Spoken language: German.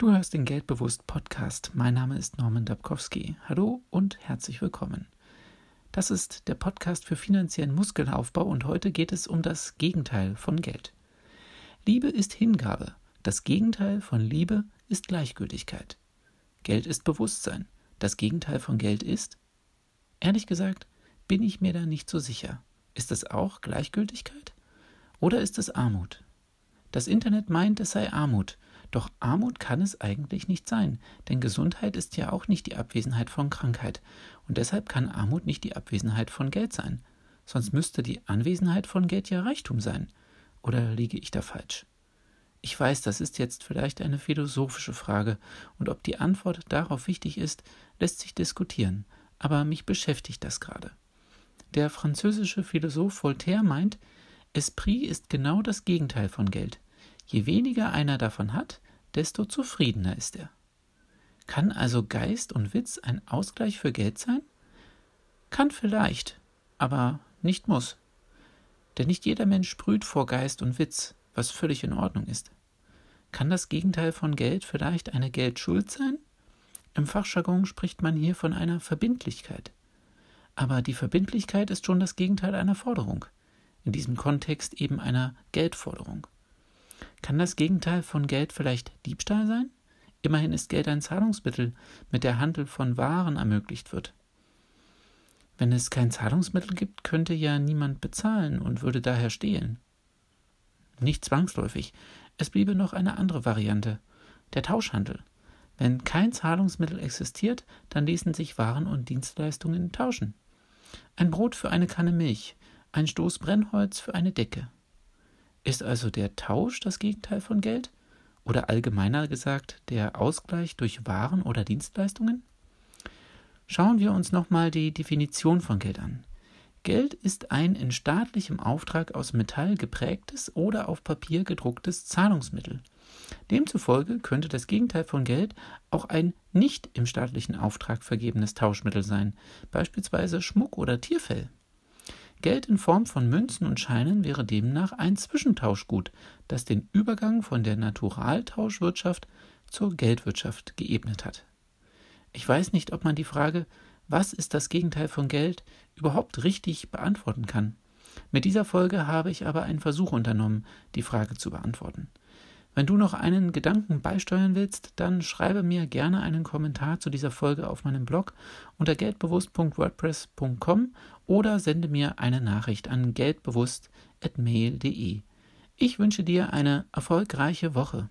Du hörst den Geldbewusst Podcast. Mein Name ist Norman Dabkowski. Hallo und herzlich willkommen. Das ist der Podcast für finanziellen Muskelaufbau und heute geht es um das Gegenteil von Geld. Liebe ist Hingabe. Das Gegenteil von Liebe ist Gleichgültigkeit. Geld ist Bewusstsein. Das Gegenteil von Geld ist? Ehrlich gesagt, bin ich mir da nicht so sicher. Ist es auch Gleichgültigkeit? Oder ist es Armut? Das Internet meint, es sei Armut, doch Armut kann es eigentlich nicht sein, denn Gesundheit ist ja auch nicht die Abwesenheit von Krankheit, und deshalb kann Armut nicht die Abwesenheit von Geld sein. Sonst müsste die Anwesenheit von Geld ja Reichtum sein. Oder liege ich da falsch? Ich weiß, das ist jetzt vielleicht eine philosophische Frage, und ob die Antwort darauf wichtig ist, lässt sich diskutieren, aber mich beschäftigt das gerade. Der französische Philosoph Voltaire meint, Esprit ist genau das Gegenteil von Geld. Je weniger einer davon hat, desto zufriedener ist er. Kann also Geist und Witz ein Ausgleich für Geld sein? Kann vielleicht, aber nicht muss. Denn nicht jeder Mensch sprüht vor Geist und Witz, was völlig in Ordnung ist. Kann das Gegenteil von Geld vielleicht eine Geldschuld sein? Im Fachjargon spricht man hier von einer Verbindlichkeit. Aber die Verbindlichkeit ist schon das Gegenteil einer Forderung, in diesem Kontext eben einer Geldforderung. Kann das Gegenteil von Geld vielleicht Diebstahl sein? Immerhin ist Geld ein Zahlungsmittel, mit der Handel von Waren ermöglicht wird. Wenn es kein Zahlungsmittel gibt, könnte ja niemand bezahlen und würde daher stehlen. Nicht zwangsläufig. Es bliebe noch eine andere Variante, der Tauschhandel. Wenn kein Zahlungsmittel existiert, dann ließen sich Waren und Dienstleistungen tauschen. Ein Brot für eine Kanne Milch, ein Stoß Brennholz für eine Decke. Ist also der Tausch das Gegenteil von Geld? Oder allgemeiner gesagt der Ausgleich durch Waren oder Dienstleistungen? Schauen wir uns nochmal die Definition von Geld an. Geld ist ein in staatlichem Auftrag aus Metall geprägtes oder auf Papier gedrucktes Zahlungsmittel. Demzufolge könnte das Gegenteil von Geld auch ein nicht im staatlichen Auftrag vergebenes Tauschmittel sein, beispielsweise Schmuck oder Tierfell. Geld in Form von Münzen und Scheinen wäre demnach ein Zwischentauschgut, das den Übergang von der Naturaltauschwirtschaft zur Geldwirtschaft geebnet hat. Ich weiß nicht, ob man die Frage, was ist das Gegenteil von Geld, überhaupt richtig beantworten kann. Mit dieser Folge habe ich aber einen Versuch unternommen, die Frage zu beantworten. Wenn du noch einen Gedanken beisteuern willst, dann schreibe mir gerne einen Kommentar zu dieser Folge auf meinem Blog unter geldbewusst.wordpress.com oder sende mir eine Nachricht an geldbewusst.mail.de. Ich wünsche dir eine erfolgreiche Woche.